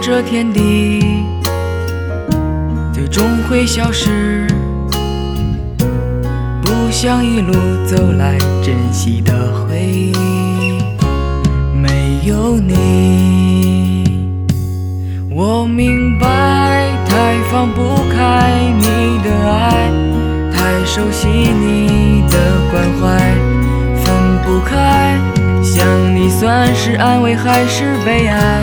这天地最终会消失，不想一路走来珍惜的回忆，没有你，我明白，太放不开你的爱，太熟悉你的关怀，分不开。想你算是安慰还是悲哀？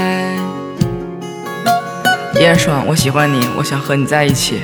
依然爽，我喜欢你，我想和你在一起。